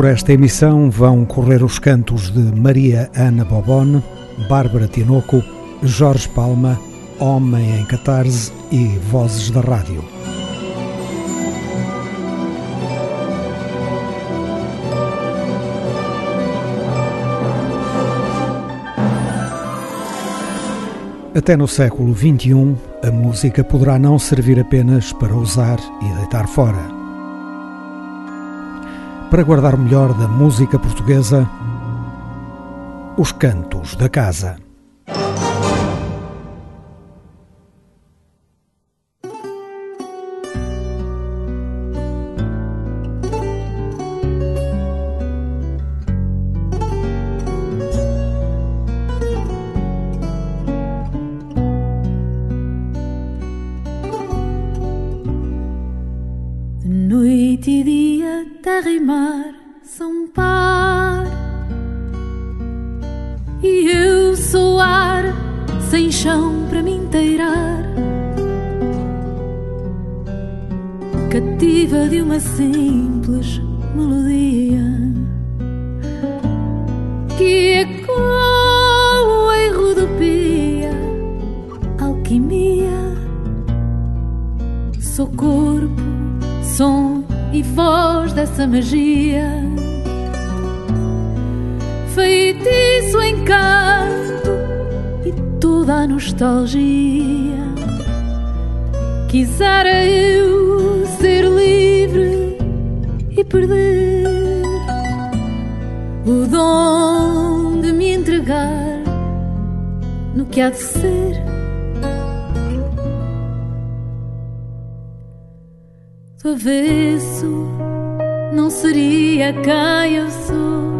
por esta emissão vão correr os cantos de Maria Ana Bobone, Bárbara Tinoco, Jorge Palma, Homem em Catarse e Vozes da Rádio. Até no século XXI, a música poderá não servir apenas para usar e deitar fora. Para guardar melhor da música portuguesa, os cantos da casa. feitiço, encanto e toda a nostalgia. Quisera eu ser livre e perder o dom de me entregar no que há de ser. Do avesso não seria quem eu sou.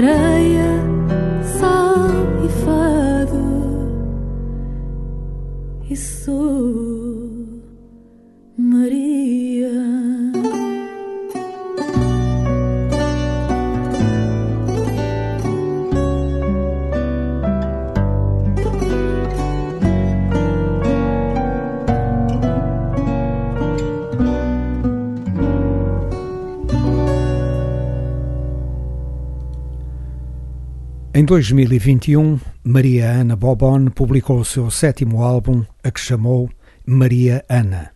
palabras. 2021, Maria Ana Bobon publicou o seu sétimo álbum, a que chamou Maria Ana.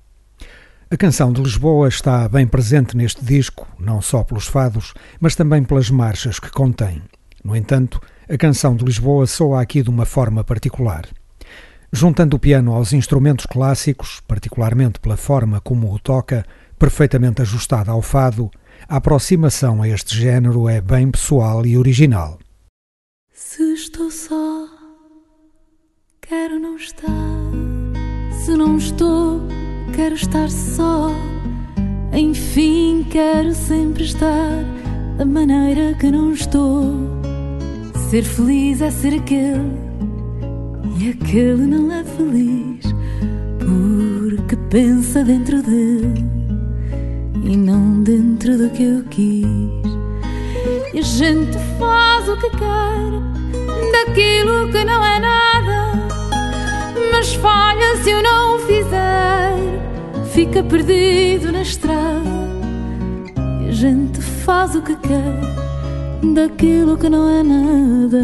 A canção de Lisboa está bem presente neste disco, não só pelos fados, mas também pelas marchas que contém. No entanto, a canção de Lisboa soa aqui de uma forma particular. Juntando o piano aos instrumentos clássicos, particularmente pela forma como o toca, perfeitamente ajustada ao fado, a aproximação a este género é bem pessoal e original. Só, quero não estar. Se não estou, quero estar só. Enfim, quero sempre estar da maneira que não estou. Ser feliz é ser aquele, e aquele não é feliz, porque pensa dentro dele e não dentro do que eu quis. E a gente faz o que quer daquilo que não é nada. Mas falha se eu não fizer, fica perdido na estrada. E a gente faz o que quer daquilo que não é nada.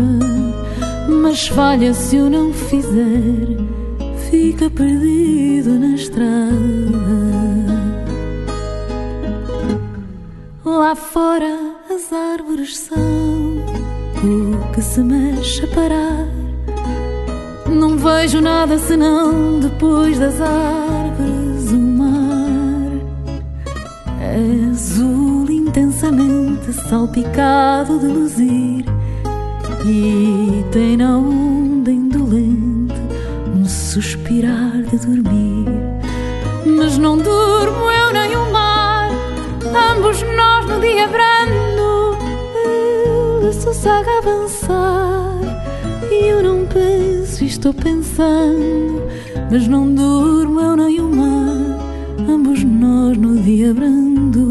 Mas falha se eu não fizer, fica perdido na estrada. Lá fora as árvores são o que se mexe a parar. Não vejo nada senão depois das árvores o mar. É azul intensamente salpicado de luzir e tem na onda indolente um suspirar de dormir. Mas não durmo eu nem o mar, ambos nós no dia brando, ele sossega avançar e eu não penso, estou pensando, mas não durmo eu nem o mar, ambos nós no dia brando.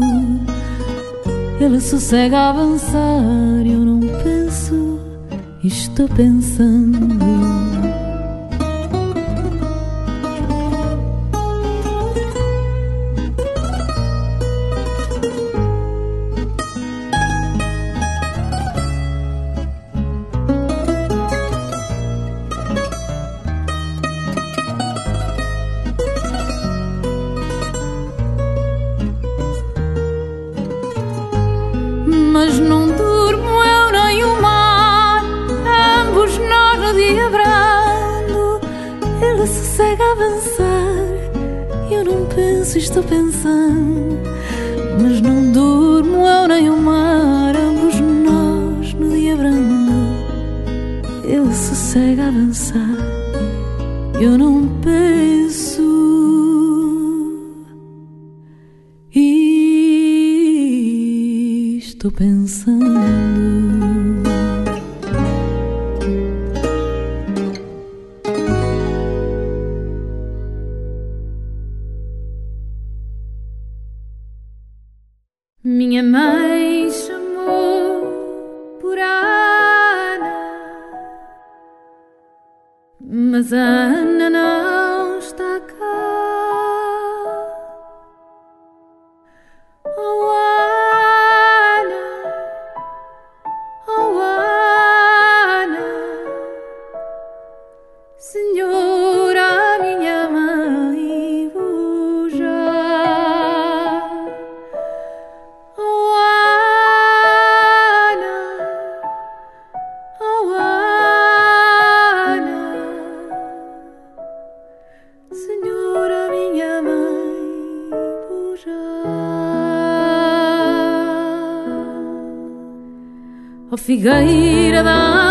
Ele sossega a avançar, eu não penso, estou pensando. figueira da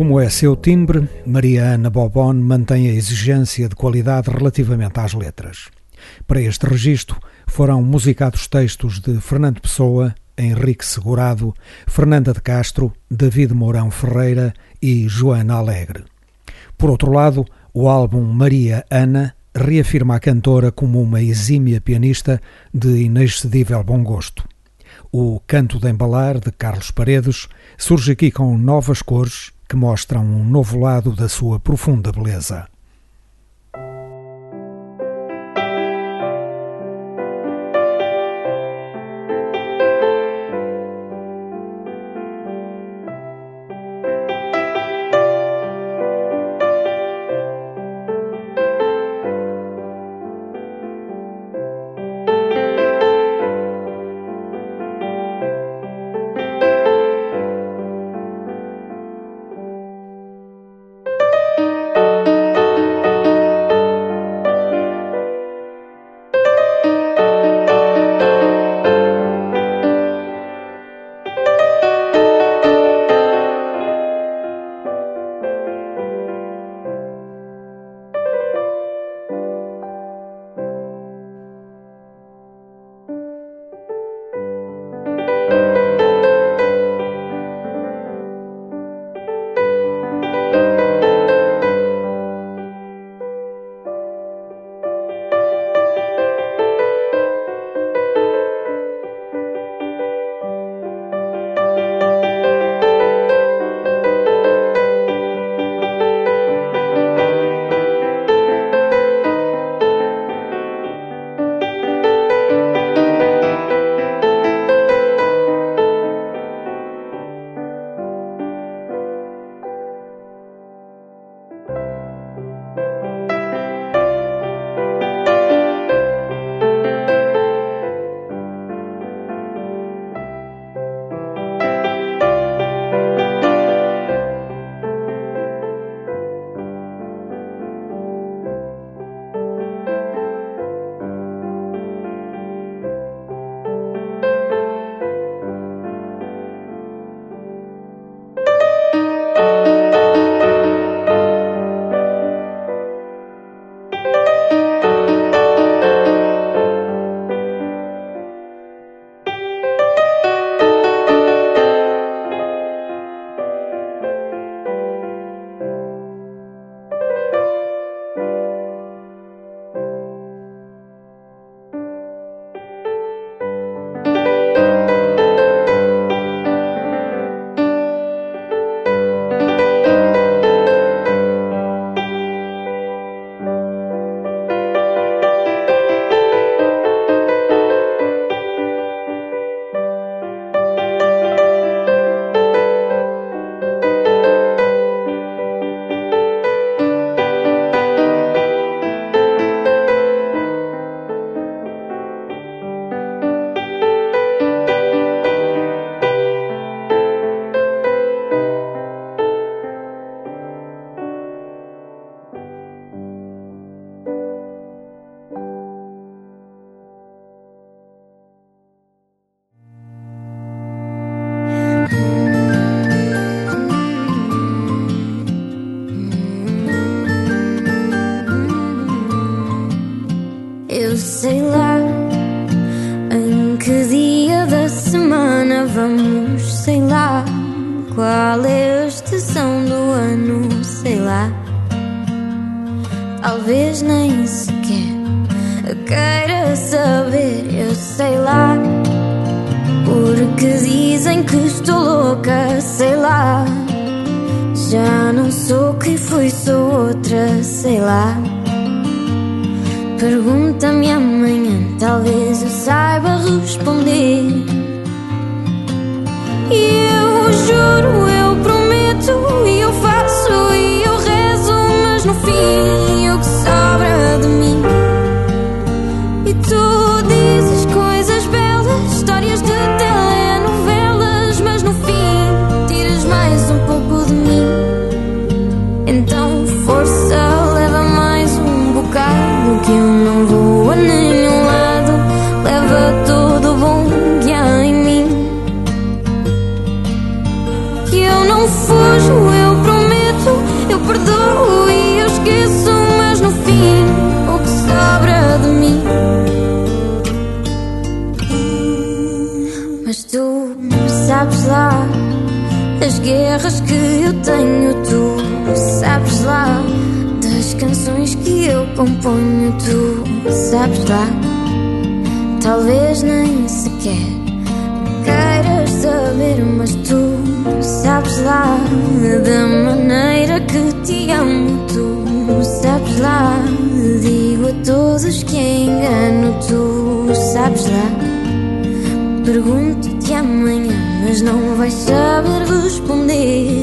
Como é seu timbre, Maria Ana Bobon mantém a exigência de qualidade relativamente às letras. Para este registro foram musicados textos de Fernando Pessoa, Henrique Segurado, Fernanda de Castro, David Mourão Ferreira e Joana Alegre. Por outro lado, o álbum Maria Ana reafirma a cantora como uma exímia pianista de inexcedível bom gosto. O Canto de Embalar, de Carlos Paredes, surge aqui com novas cores que mostram um novo lado da sua profunda beleza. da maneira que te amo, tu sabes lá. Digo a todos que engano, tu sabes lá. Pergunto-te amanhã, mas não vais saber responder.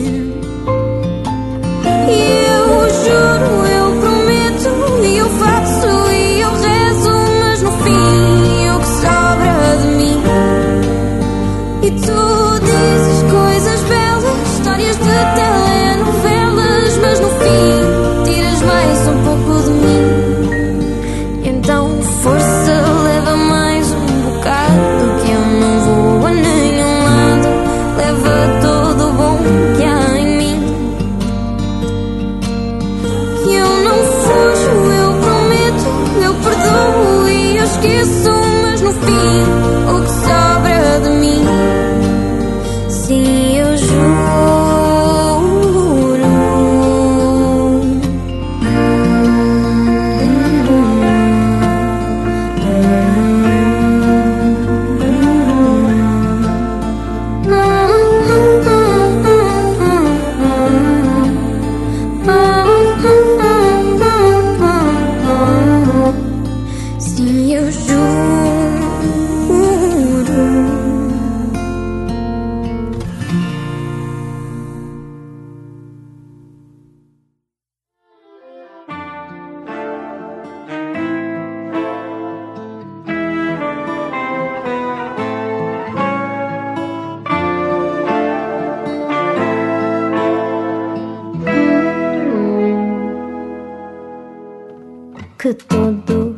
que todos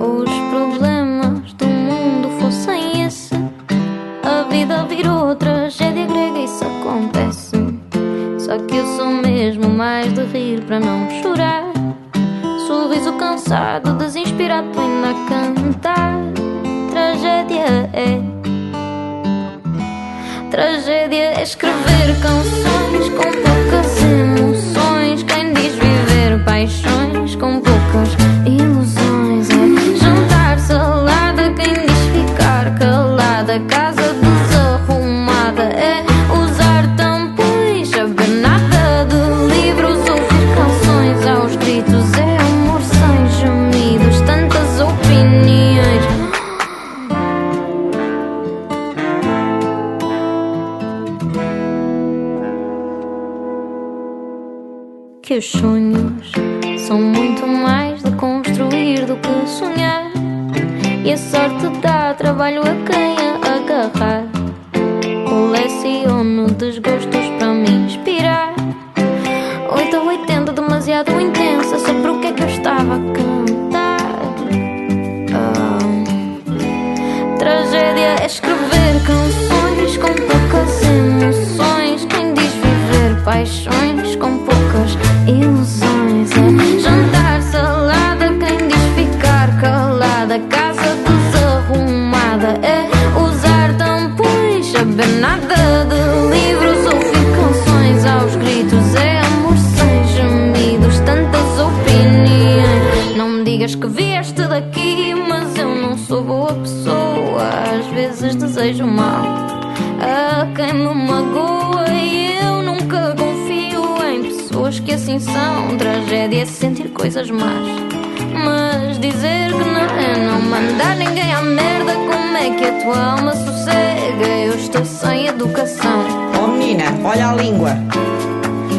os problemas do mundo fossem esse. A vida virou tragédia grega, isso acontece. Só que eu sou mesmo mais de rir para não chorar. Sorriso cansado, desinspirado, ainda a cantar. Tragédia é. Tragédia é escrever canções com poucas emoções. Quem diz viver paixão. teus sonhos são muito mais de construir do que sonhar. E a sorte dá trabalho a desejo mal a quem me magoa e eu nunca confio em pessoas que assim são. Tragédia é sentir coisas más. Mas dizer que não é não mandar ninguém à merda. Como é que a tua alma sossega? Eu estou sem educação. Oh menina, olha a língua.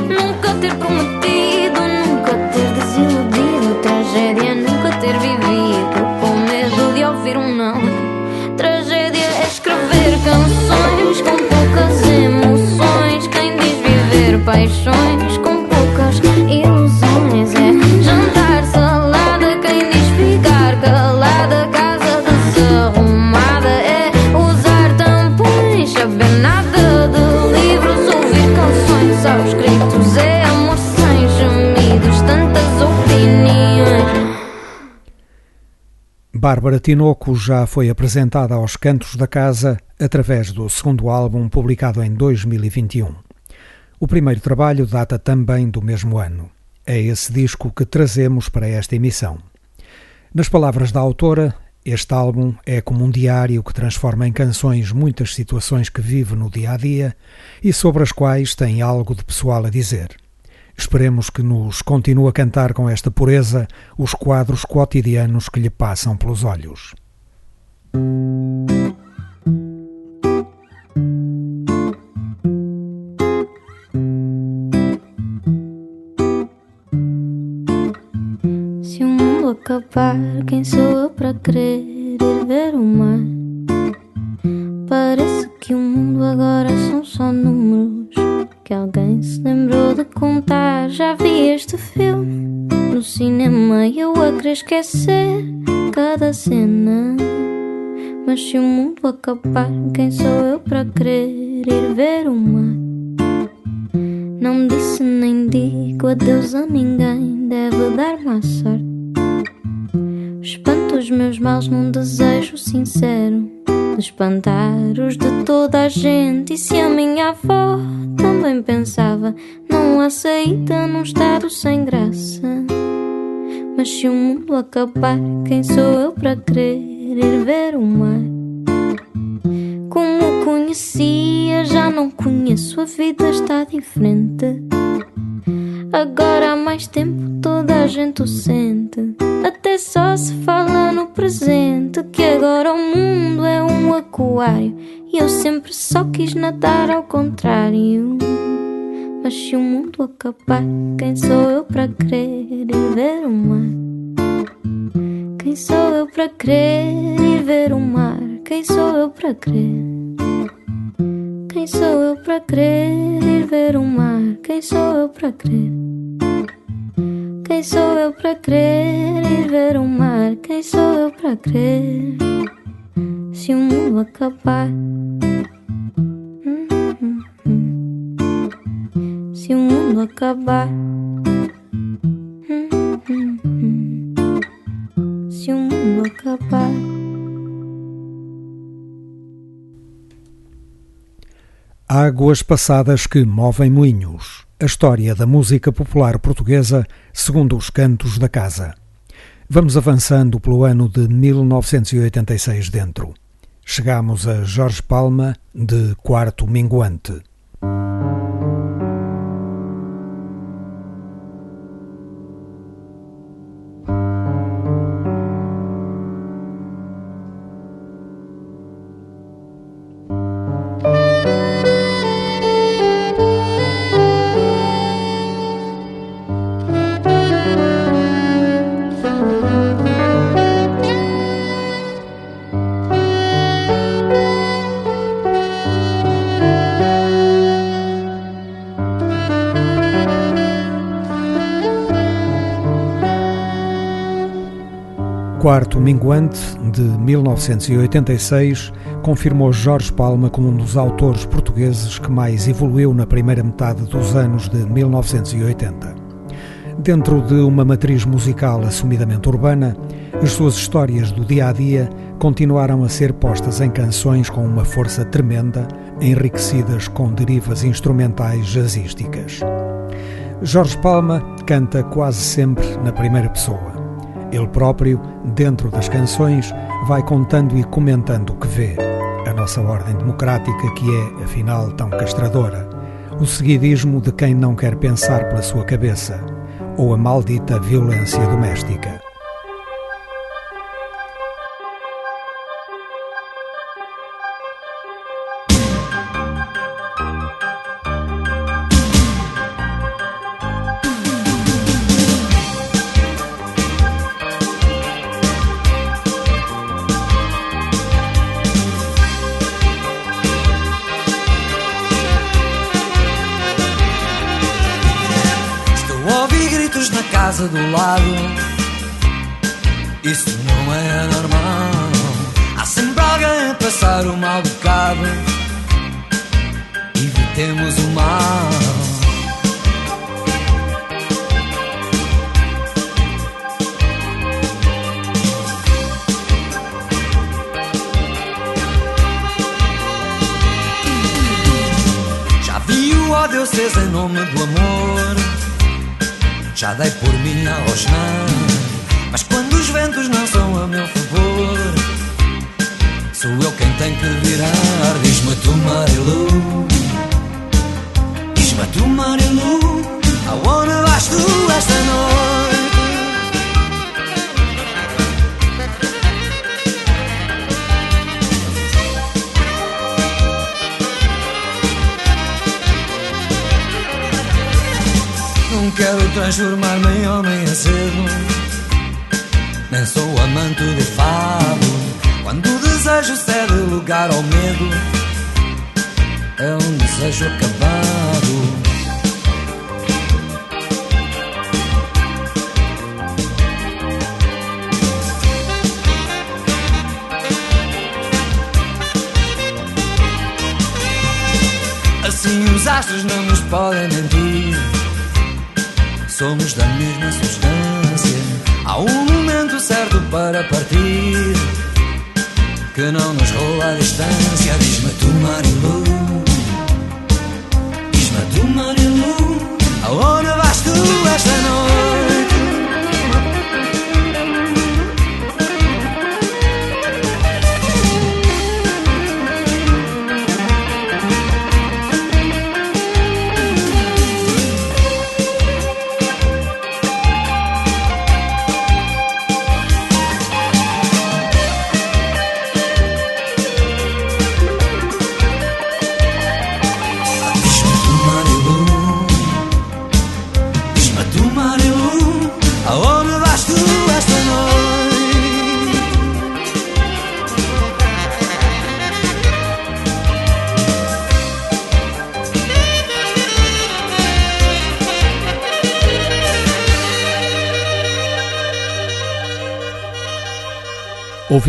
Nunca ter prometido, nunca ter desiludido. Tragédia é nunca ter vivido com medo de ouvir um não. Canções com poucas emoções. Quem diz viver paixões Bárbara Tinoco já foi apresentada aos Cantos da Casa através do segundo álbum publicado em 2021. O primeiro trabalho data também do mesmo ano. É esse disco que trazemos para esta emissão. Nas palavras da autora, este álbum é como um diário que transforma em canções muitas situações que vive no dia a dia e sobre as quais tem algo de pessoal a dizer. Esperemos que nos continue a cantar com esta pureza os quadros cotidianos que lhe passam pelos olhos. Se o mundo acabar, quem sou eu para querer ir ver o mar? Parece que o mundo agora são só números que alguém se lembrou de contar. Já vi este filme no cinema e eu a querer esquecer cada cena. Mas se o mundo acabar, quem sou eu para querer ir ver o mar? Não disse nem digo adeus a ninguém, deve dar má sorte. Espanto os meus males num desejo sincero espantar os de toda a gente. E se a minha avó também pensava, não saída num estado sem graça. Mas se o mundo acabar, quem sou eu para querer ver o mar? Como conhecia, já não conheço, a vida está diferente. Agora há mais tempo toda a gente o sente. Até só se fala no presente. Que agora o mundo é um aquário. E eu sempre só quis nadar ao contrário. Mas se o mundo acabar, quem sou eu para querer ir ver o mar? Quem sou eu para querer ir ver o mar? Quem sou eu para querer? Quem sou eu para ir ver o mar? Quem sou eu para querer? Quem sou eu para querer ir ver o mar? Quem sou eu para querer? Se o mundo acabar. Se o mundo acabar. Se o mundo acabar. Águas passadas que movem moinhos. A história da música popular portuguesa segundo os cantos da casa. Vamos avançando pelo ano de 1986 dentro. Chegamos a Jorge Palma de Quarto Minguante. Minguante, de 1986, confirmou Jorge Palma como um dos autores portugueses que mais evoluiu na primeira metade dos anos de 1980. Dentro de uma matriz musical assumidamente urbana, as suas histórias do dia a dia continuaram a ser postas em canções com uma força tremenda, enriquecidas com derivas instrumentais jazzísticas. Jorge Palma canta quase sempre na primeira pessoa. Ele próprio, dentro das canções, vai contando e comentando o que vê. a nossa ordem democrática que é, afinal, tão castradora, o seguidismo de quem não quer pensar pela sua cabeça, ou a maldita violência doméstica. Casa do lado. Isso não é normal. Há sempre alguém a passar o mal bocado. Evitemos o mal. Já vi o ódio em nome do amor. Já dei por mim a rosnar Mas quando os ventos não são a meu favor Sou eu quem tem que virar. Diz-me tu Marilu Diz-me tu Marilu Aonde vais tu esta noite quero transformar-me em homem acedo Nem sou amante de fado. Quando o desejo cede lugar ao medo É um desejo acabado. Assim os astros não nos podem mentir somos da mesma substância. Há um momento certo para partir que não nos rola a distância. Diz-me tu, Marilu, diz-me tu, Marilu, aonde vais tu esta noite?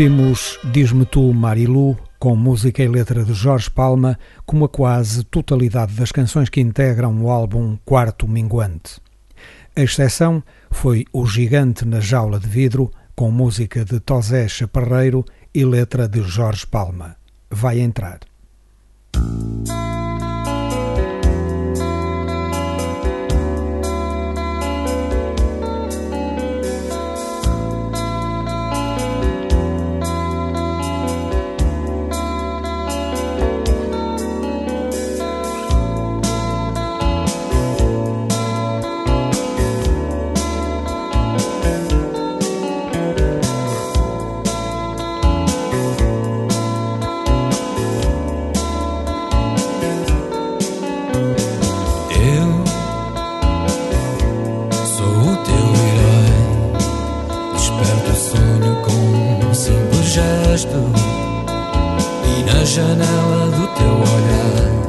Ouvimos Diz-me tu, Marilu, com música e letra de Jorge Palma, como a quase totalidade das canções que integram o álbum Quarto Minguante. A exceção foi O Gigante na Jaula de Vidro, com música de Tosé Chaparreiro e letra de Jorge Palma. Vai entrar. na janela do teu olhar.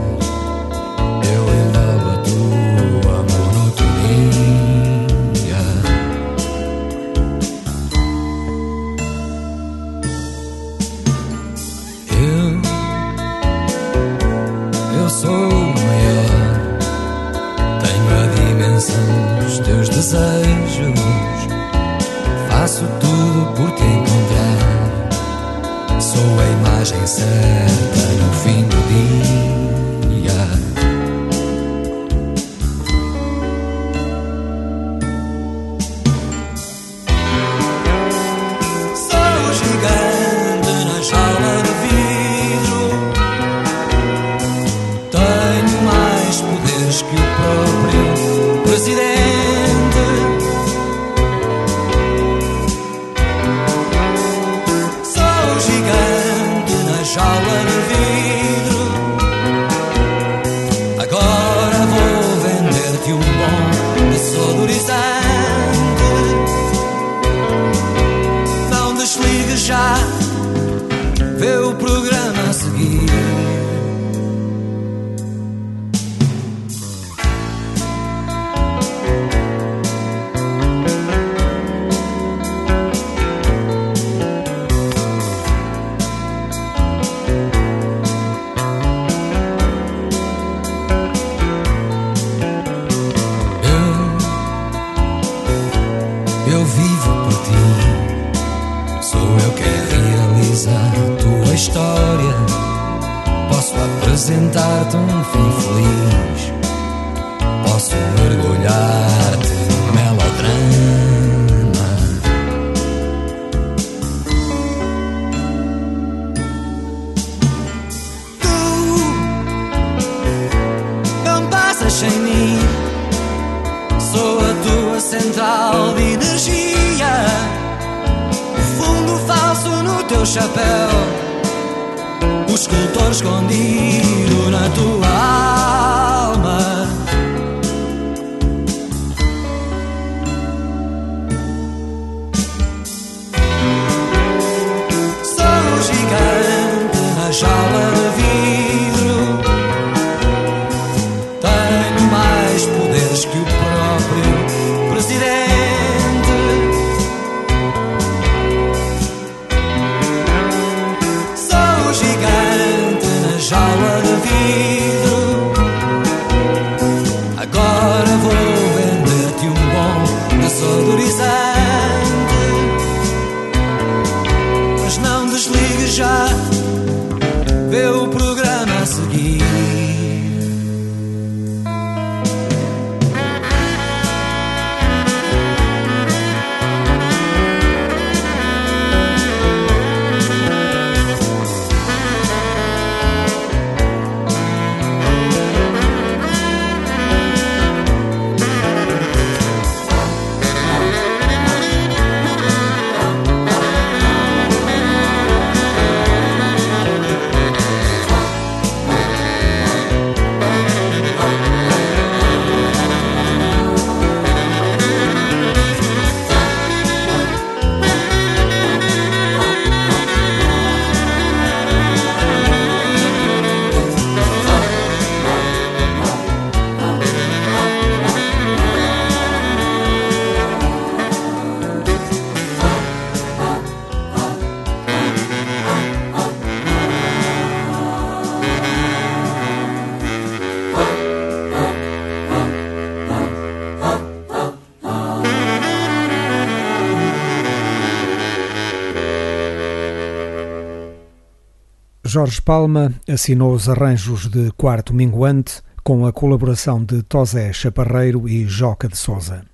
Jorge Palma assinou os arranjos de Quarto Minguante com a colaboração de Tosé Chaparreiro e Joca de Souza.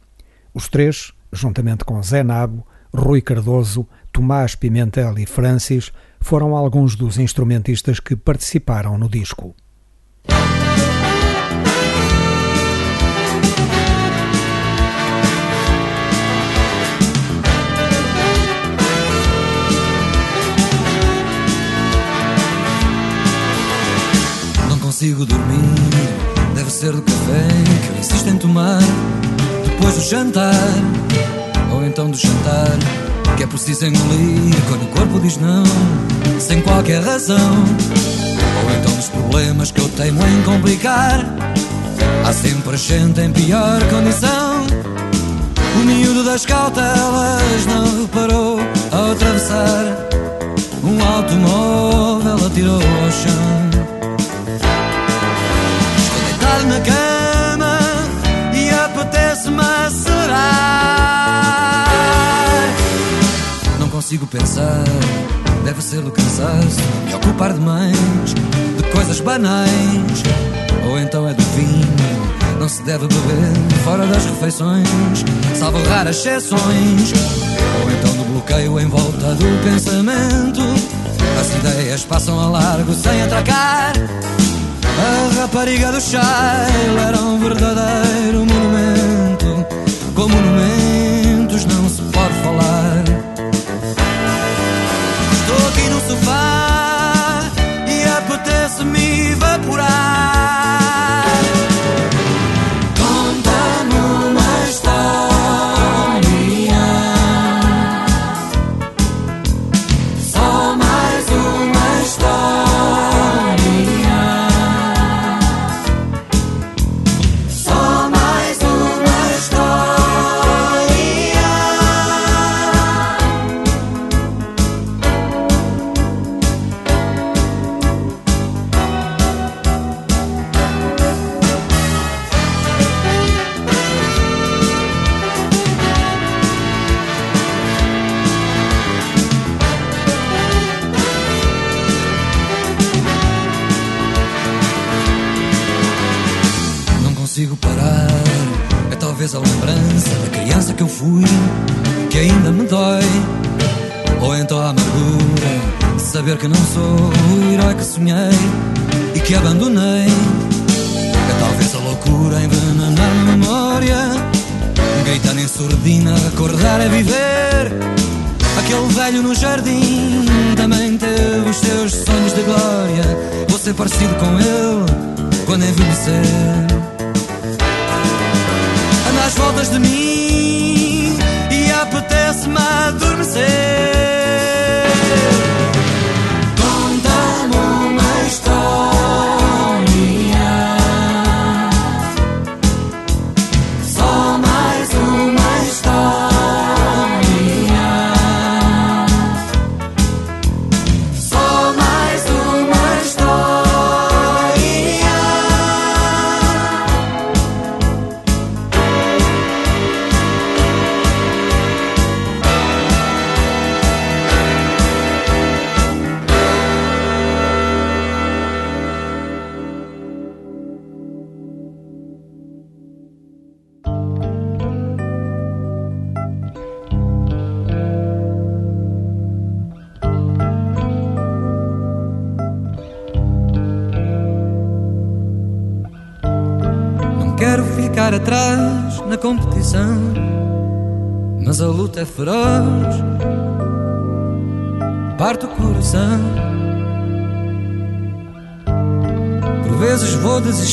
Os três, juntamente com Zé Nabo, Rui Cardoso, Tomás Pimentel e Francis, foram alguns dos instrumentistas que participaram no disco. Consigo dormir, deve ser do café que eu insisto em tomar depois do jantar, ou então do jantar, que é preciso engolir quando o corpo diz não, sem qualquer razão, ou então dos problemas que eu teimo em complicar. Há sempre gente em pior condição. O miúdo das cautelas não reparou ao atravessar um automóvel, atirou ao chão. Deitado na cama e apetece-me acelerar. Não consigo pensar, deve ser do cansaço, me ocupar demais de coisas banais. Ou então é do vinho, não se deve beber fora das refeições, salvo raras exceções. Ou então do bloqueio em volta do pensamento, as ideias passam a largo sem atracar. A rapariga do Shail era um verdadeiro monumento. Com monumentos não se pode falar. Estou aqui no sofá e apetece-me evaporar.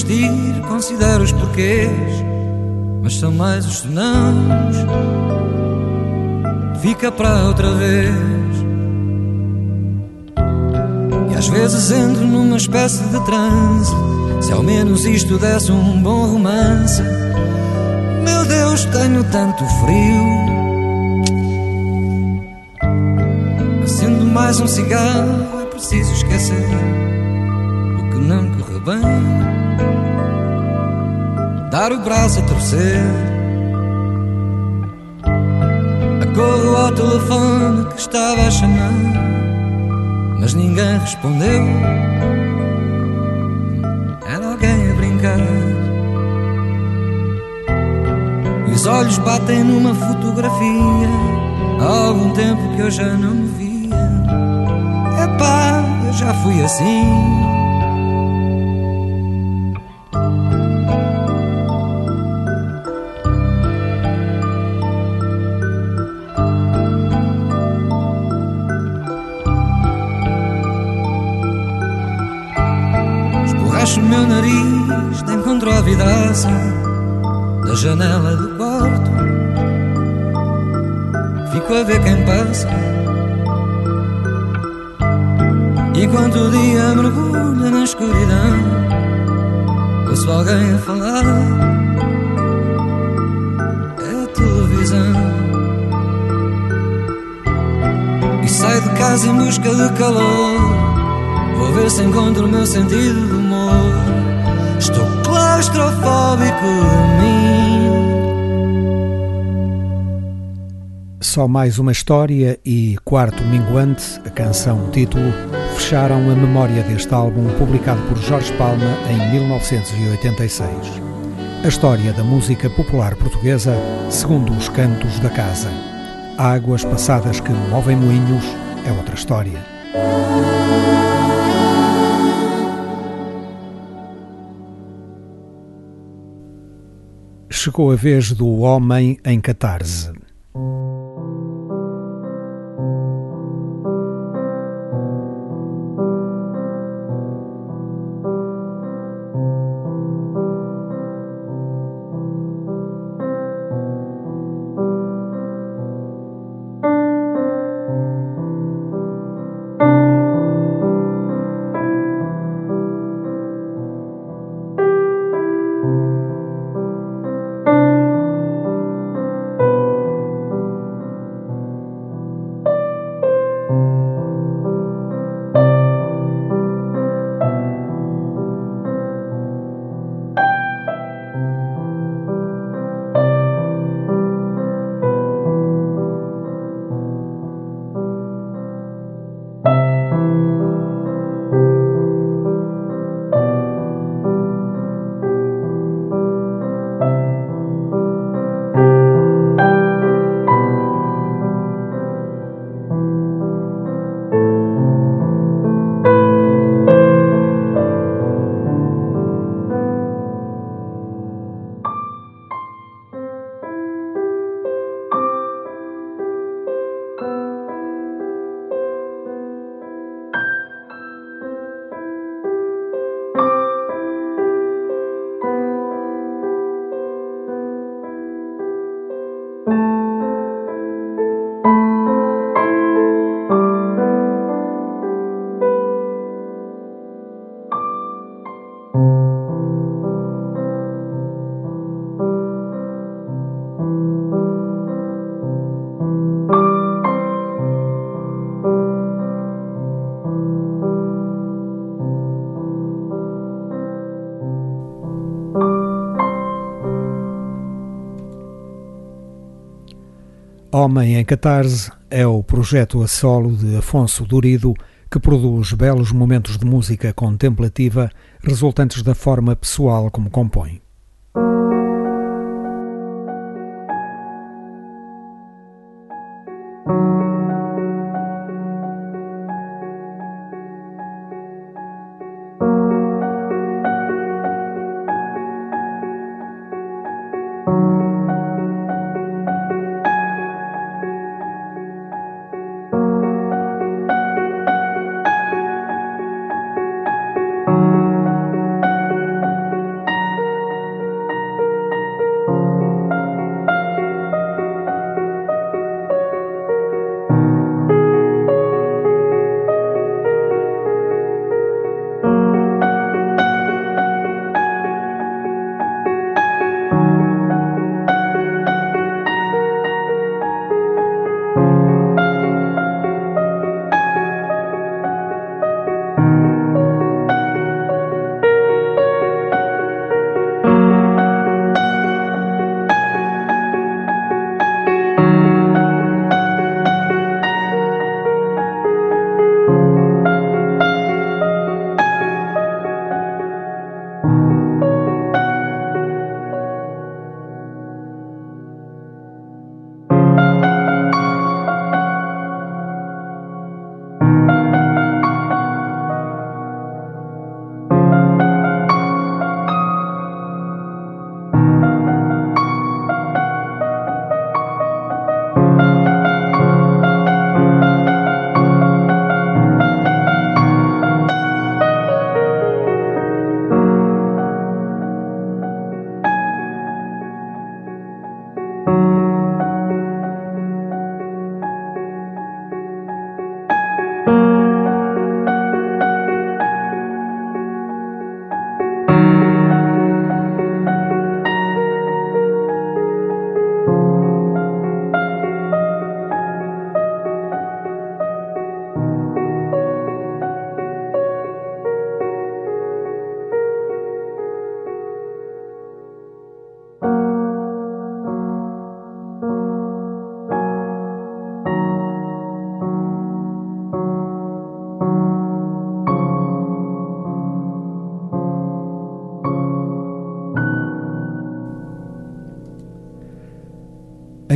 Vou desistir, considero os porquês, mas são mais os senãos. Fica para outra vez. E às vezes entro numa espécie de transe. Se ao menos isto desse um bom romance meu Deus, tenho tanto frio. Acendo mais um cigarro, é preciso esquecer o que não corre bem. Dar o braço a torcer. Acorro ao telefone que estava a chamar, mas ninguém respondeu. Era alguém a brincar. Os olhos batem numa fotografia. Há algum tempo que eu já não me via. Epá, eu já fui assim. Meu nariz de encontro a vidaça da janela do quarto. Fico a ver quem passa. Enquanto o dia mergulha na escuridão, ouço alguém a falar. É a televisão. E saio de casa em busca de calor. Vou ver se encontro o meu sentido claustrofóbico de mim. Só mais uma história e Quarto Minguante, a canção título, fecharam a memória deste álbum publicado por Jorge Palma em 1986. A história da música popular portuguesa segundo os cantos da casa. Águas passadas que movem moinhos é outra história. Chegou a vez do homem em catarse. Homem em Catarse é o projeto a solo de Afonso Durido que produz belos momentos de música contemplativa resultantes da forma pessoal como compõe.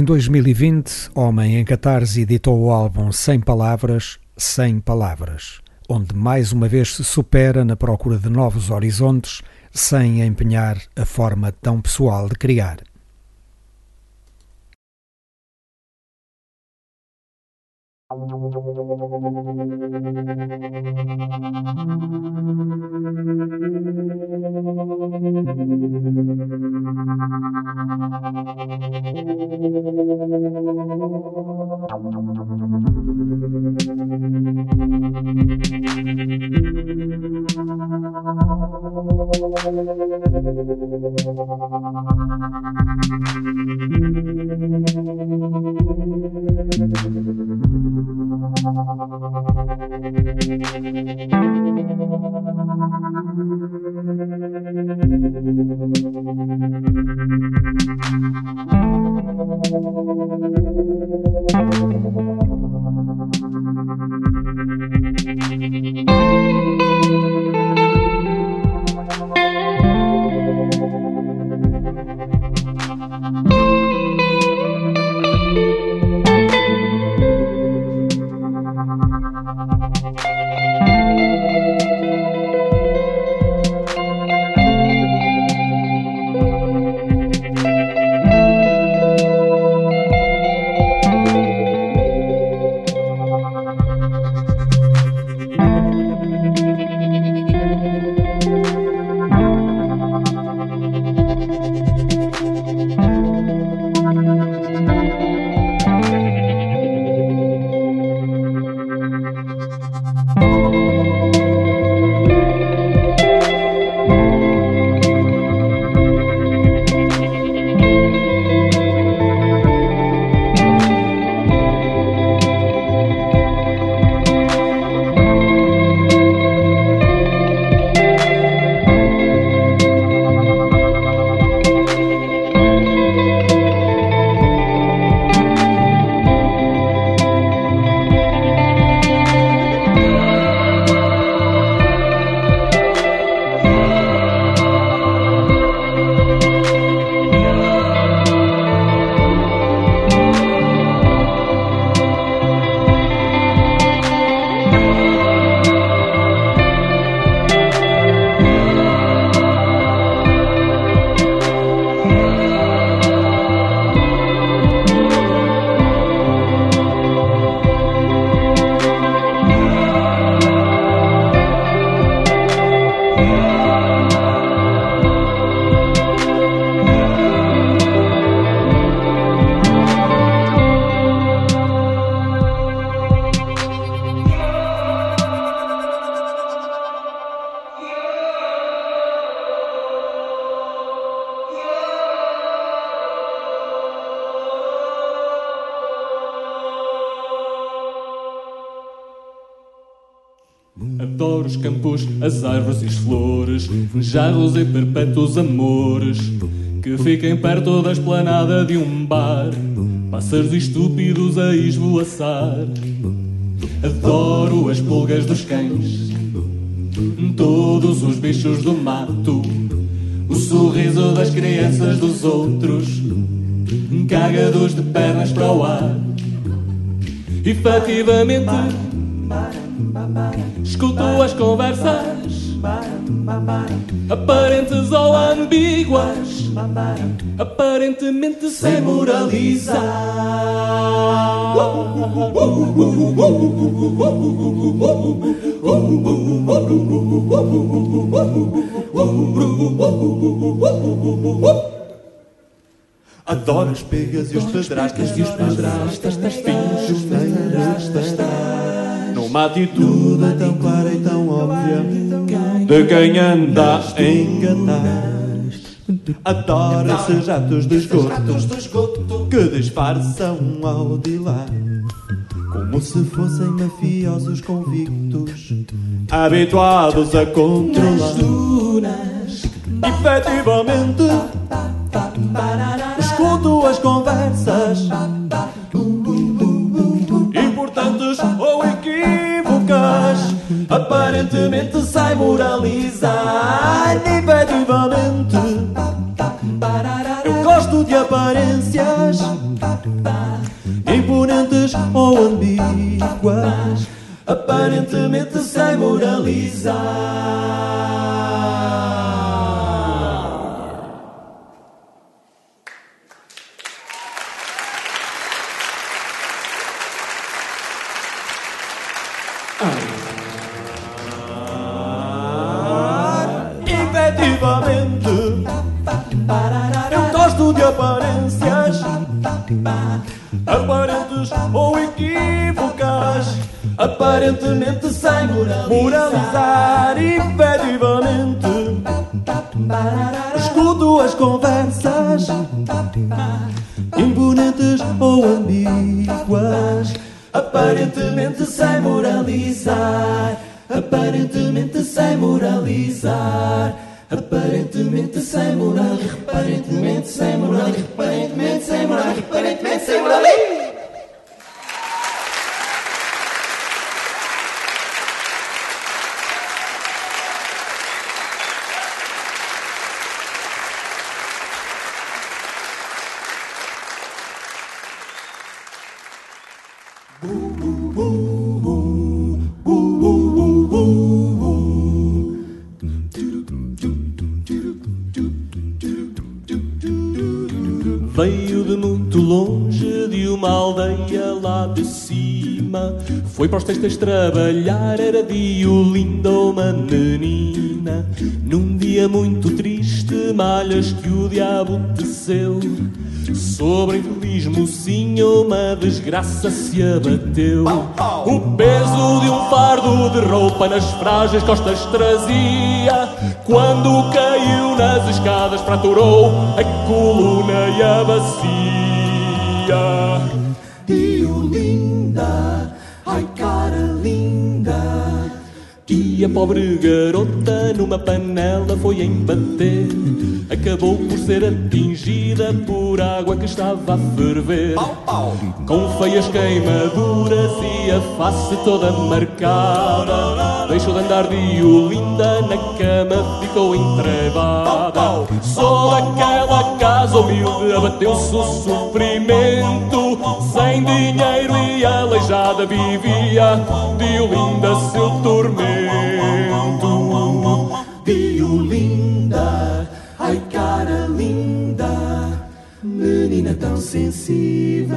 2020, Homem em Catarse editou o álbum Sem Palavras, Sem Palavras, onde mais uma vez se supera na procura de novos horizontes, sem empenhar a forma tão pessoal de criar. As árvores e as flores, jarros e perpétuos amores, que fiquem perto da esplanada de um bar, pássaros estúpidos a esvoaçar. Adoro as pulgas dos cães, todos os bichos do mato, o sorriso das crianças dos outros, cagados de pernas para o ar. Efetivamente, escuto as conversas aparentes ou ambíguas, aparentemente sem moralizar. Adoro as pegas e os pedrastas. e os pedrastas, finjos Numa atitude tão clara e tão óbvia de quem anda a enganar. Adoro esses jatos de esgoto que disfarçam ao dilar. Como se fossem mafiosos convictos, habituados a controlar. Efetivamente, escuto as conversas Aparentemente sai moralizar. Efetivamente, eu gosto de aparências imponentes ou ambíguas. Aparentemente sai moralizar. Aparentes ou equívocas, aparentemente sem moralizar, efetivamente. Escuto as conversas imponentes ou ambíguas, aparentemente sem moralizar, aparentemente sem moralizar. Aparentemente sem moral, aparentemente sem moral, aparentemente sem moral, aparentemente sem moral. Foi para os textos trabalhar, era dia linda uma menina. Num dia muito triste, malhas que o diabo teceu. Sobre infeliz mocinha uma desgraça se abateu. O peso de um fardo de roupa nas frágeis costas trazia. Quando caiu nas escadas, fraturou a coluna e a bacia. E a pobre garota numa panela foi embater. Acabou por ser atingida por água que estava a ferver. Com feias queimaduras e a face toda marcada. Deixou de andar de Olinda, na cama ficou entrebada. Só aquela casa humilde abateu-se o sofrimento. Sem dinheiro e aleijada vivia de Olinda seu tormento. Violinda, ai menina tão sensível.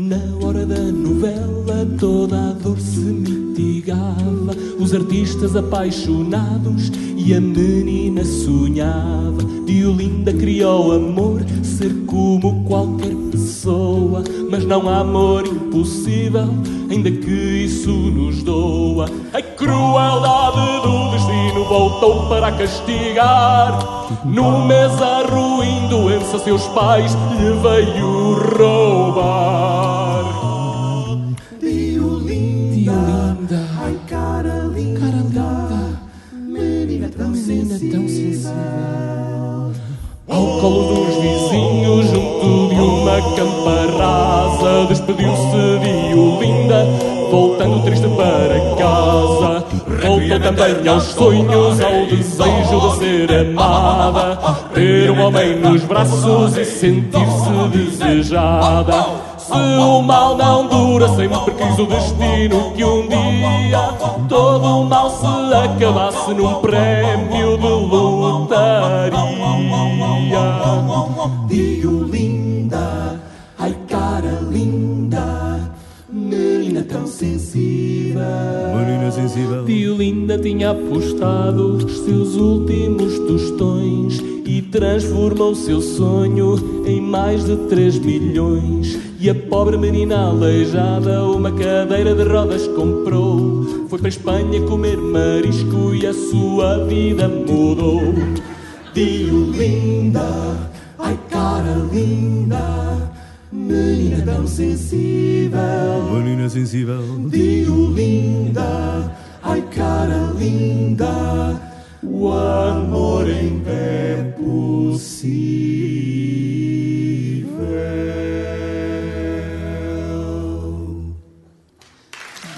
Na hora da novela toda a dor se mitigava, os artistas apaixonados e a menina sonhava. Diolinda criou amor, ser como qualquer pessoa, mas não há amor impossível, ainda que isso nos doa. A crueldade do destino voltou para castigar. No mês a ruim doença, seus pais lhe veio roubar. Também aos sonhos, ao desejo de ser amada, ter um homem nos braços e sentir-se desejada. Se o mal não dura, sempre quis o destino que um dia todo o mal se acabasse num prémio de lotaria. Diolinda tinha apostado os seus últimos tostões e transformou seu sonho em mais de 3 milhões. E a pobre menina aleijada uma cadeira de rodas comprou. Foi para a Espanha comer marisco e a sua vida mudou. Diolinda, ai cara linda, menina tão sensível. Menina sensível. Diolinda, ai cara linda, o amor em é possível.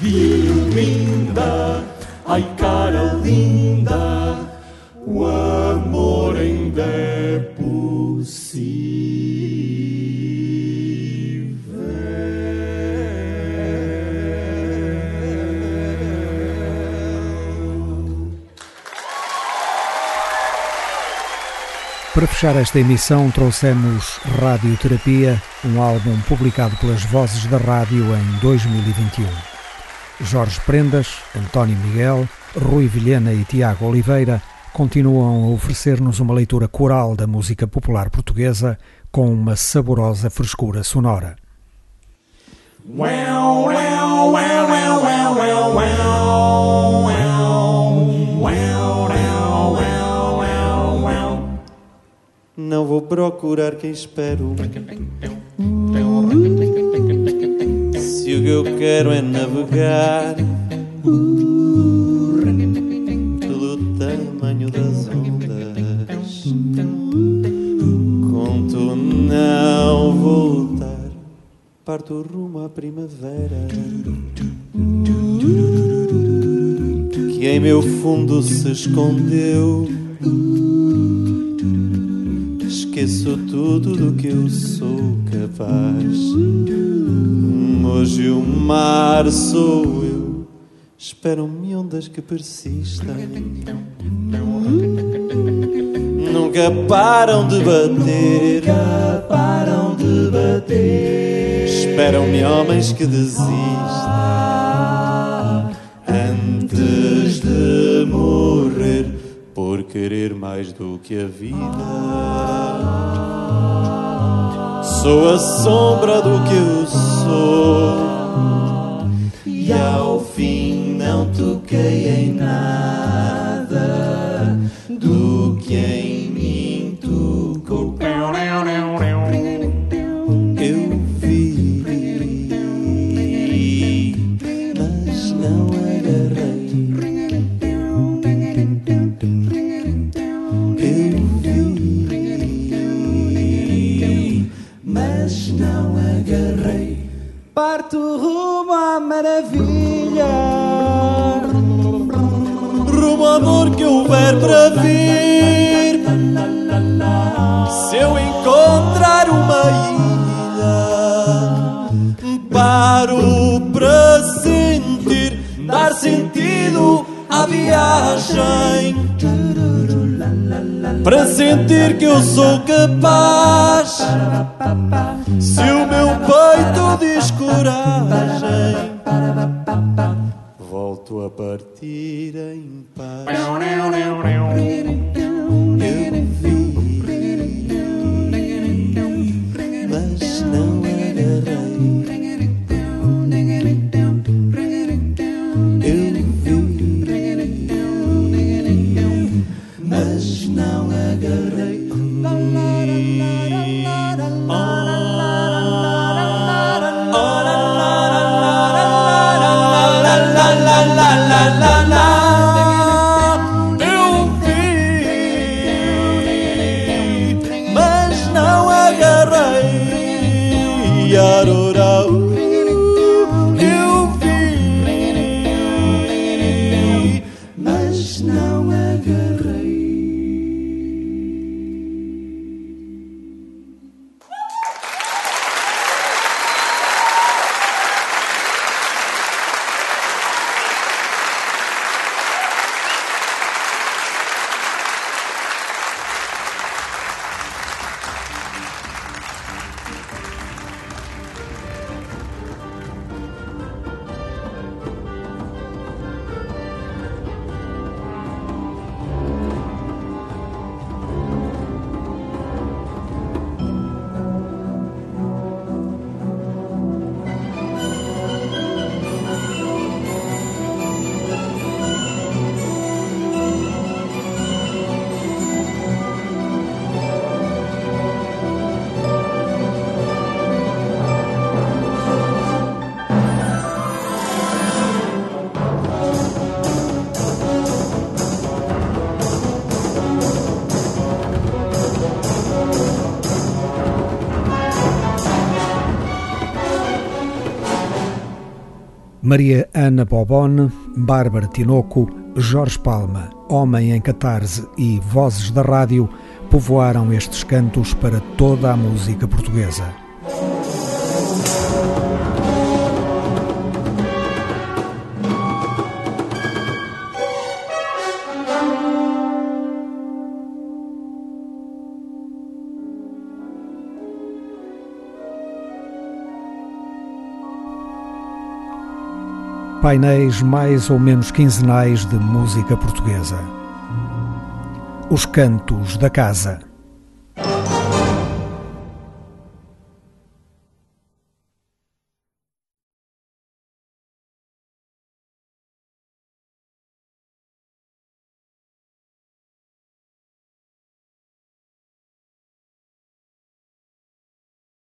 Diolinda, ai cara linda, o amor ainda é possível. Para fechar esta emissão, trouxemos Radioterapia, um álbum publicado pelas Vozes da Rádio em 2021. Jorge Prendas, António Miguel, Rui Vilhena e Tiago Oliveira continuam a oferecer-nos uma leitura coral da música popular portuguesa com uma saborosa frescura sonora. Well, well, well, Não vou procurar quem espero. Se o que eu quero é navegar pelo tamanho das ondas, conto não voltar. Parto rumo à primavera que em meu fundo se escondeu. Esqueço tudo do que eu sou capaz. Hoje o mar sou eu. Esperam-me ondas que persistem. Nunca param de bater. Nunca param de bater. Esperam-me homens que desistem antes de morrer querer mais do que a vida. Sou a sombra do que eu sou. E ao fim não toquei em nada do que em para sentir que eu sou capaz. Maria Ana Bobone, Bárbara Tinoco, Jorge Palma, Homem em Catarse e Vozes da Rádio povoaram estes cantos para toda a música portuguesa. Painéis mais ou menos quinzenais de música portuguesa. Os Cantos da Casa.